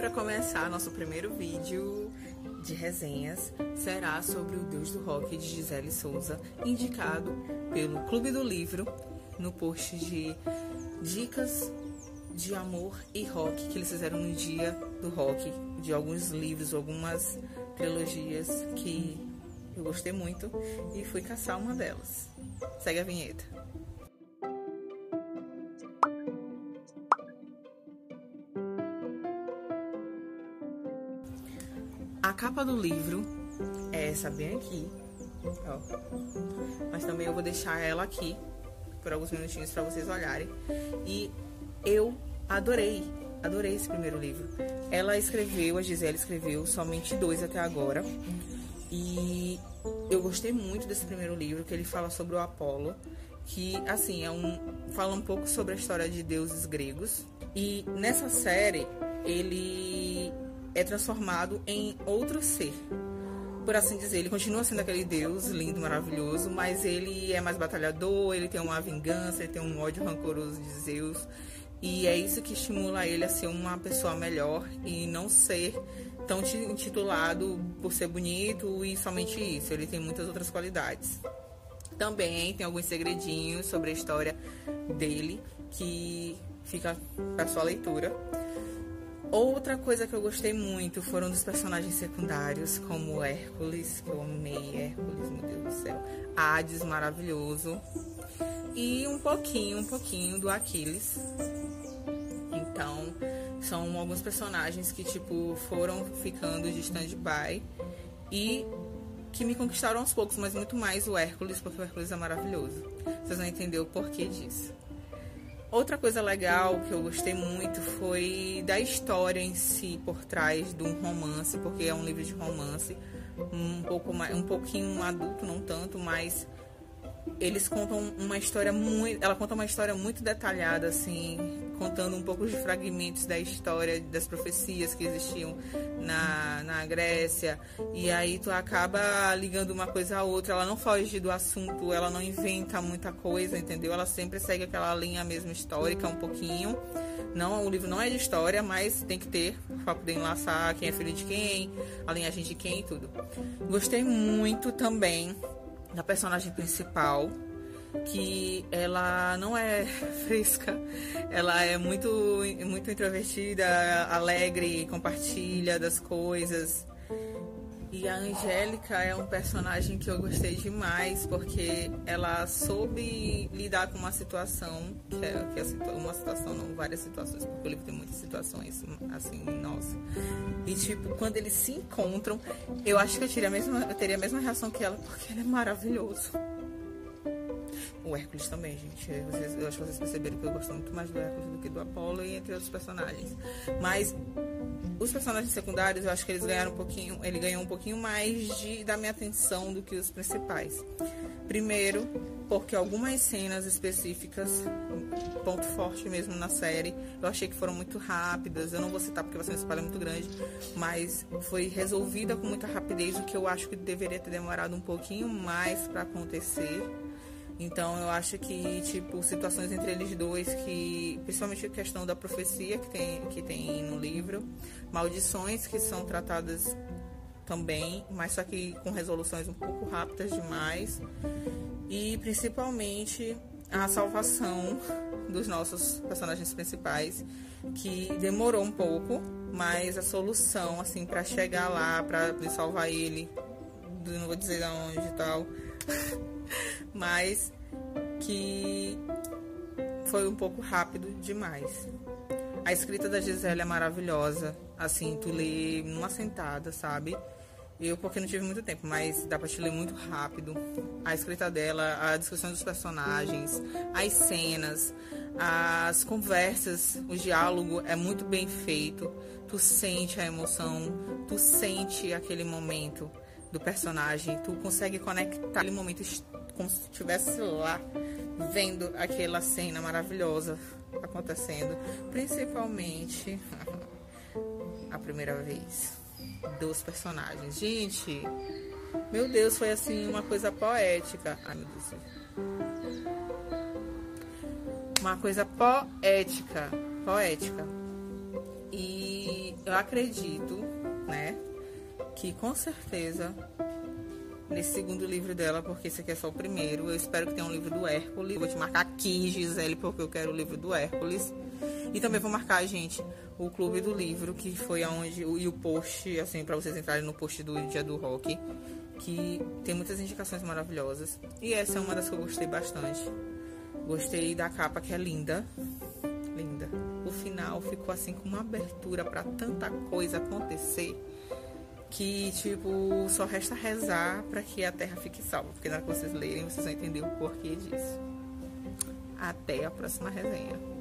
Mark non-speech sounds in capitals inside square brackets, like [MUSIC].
para começar, nosso primeiro vídeo de resenhas será sobre o Deus do Rock de Gisele Souza, indicado pelo Clube do Livro no post de dicas de amor e rock que eles fizeram no dia do rock, de alguns livros, algumas trilogias que eu gostei muito e fui caçar uma delas. Segue a vinheta. A capa do livro é essa bem aqui, ó. Mas também eu vou deixar ela aqui por alguns minutinhos para vocês olharem. E eu adorei, adorei esse primeiro livro. Ela escreveu, a Gisele escreveu somente dois até agora. E eu gostei muito desse primeiro livro, que ele fala sobre o Apolo, que assim, é um fala um pouco sobre a história de deuses gregos. E nessa série, ele é transformado em outro ser. Por assim dizer, ele continua sendo aquele deus lindo, maravilhoso, mas ele é mais batalhador, ele tem uma vingança, ele tem um ódio rancoroso de Zeus. E é isso que estimula ele a ser uma pessoa melhor e não ser tão intitulado por ser bonito e somente isso. Ele tem muitas outras qualidades. Também tem alguns segredinhos sobre a história dele que fica para sua leitura. Outra coisa que eu gostei muito foram dos personagens secundários, como Hércules, que eu amei Hércules, meu Deus do céu. Hades, maravilhoso. E um pouquinho, um pouquinho do Aquiles. Então, são alguns personagens que, tipo, foram ficando de stand-by e que me conquistaram aos poucos, mas muito mais o Hércules, porque o Hércules é maravilhoso. Vocês vão entender o porquê disso. Outra coisa legal que eu gostei muito foi da história em si por trás de um romance, porque é um livro de romance, um pouco mais, um pouquinho adulto, não tanto, mas eles contam uma história muito, ela conta uma história muito detalhada assim, contando um pouco de fragmentos da história das profecias que existiam na, na Grécia. E aí tu acaba ligando uma coisa a outra, ela não foge do assunto, ela não inventa muita coisa, entendeu? Ela sempre segue aquela linha mesmo histórica um pouquinho. Não, o livro não é de história, mas tem que ter para poder enlaçar quem é filho de quem, a linhagem de quem e tudo. Gostei muito também da personagem principal, que ela não é [LAUGHS] fresca, ela é muito, muito introvertida, alegre, compartilha das coisas. E a Angélica é um personagem que eu gostei demais, porque ela soube lidar com uma situação, que é, que é uma situação, não várias situações, porque o livro tem muitas situações, assim, nossa. E, tipo, quando eles se encontram, eu acho que eu, teria a mesma, eu teria a mesma reação que ela, porque ele é maravilhoso. O Hércules também, gente. Eu acho que vocês perceberam que eu gosto muito mais do Hércules do que do Apolo e entre outros personagens. Mas os personagens secundários, eu acho que eles ganharam um pouquinho, ele ganhou um pouquinho mais de, da minha atenção do que os principais. Primeiro, porque algumas cenas específicas, ponto forte mesmo na série, eu achei que foram muito rápidas. Eu não vou citar porque vai ser um spoiler muito grande, mas foi resolvida com muita rapidez, o que eu acho que deveria ter demorado um pouquinho mais para acontecer. Então eu acho que, tipo, situações entre eles dois, que principalmente a questão da profecia que tem, que tem no livro, maldições que são tratadas também, mas só que com resoluções um pouco rápidas demais. E principalmente a salvação dos nossos personagens principais, que demorou um pouco, mas a solução, assim, para chegar lá, para salvar ele, não vou dizer de onde e tal. [LAUGHS] mas que foi um pouco rápido demais. A escrita da Gisele é maravilhosa, assim, tu lê numa sentada, sabe? Eu, porque não tive muito tempo, mas dá pra te ler muito rápido. A escrita dela, a descrição dos personagens, as cenas, as conversas, o diálogo é muito bem feito. Tu sente a emoção, tu sente aquele momento do personagem, tu consegue conectar aquele momento como se estivesse lá vendo aquela cena maravilhosa acontecendo, principalmente a primeira vez dos personagens. Gente, meu Deus, foi assim uma coisa poética. Ai, meu Deus. Uma coisa poética, poética. E eu acredito, né, que com certeza nesse segundo livro dela, porque esse aqui é só o primeiro. Eu espero que tenha um livro do Hércules. vou te marcar aqui, Gisele, porque eu quero o livro do Hércules. E também vou marcar, gente, o Clube do Livro, que foi aonde. E o post, assim, para vocês entrarem no post do Dia do Rock. Que tem muitas indicações maravilhosas. E essa é uma das que eu gostei bastante. Gostei da capa, que é linda. Linda. O final ficou assim com uma abertura para tanta coisa acontecer que, tipo, só resta rezar para que a Terra fique salva. Porque na hora que vocês lerem, vocês vão entender o porquê disso. Até a próxima resenha.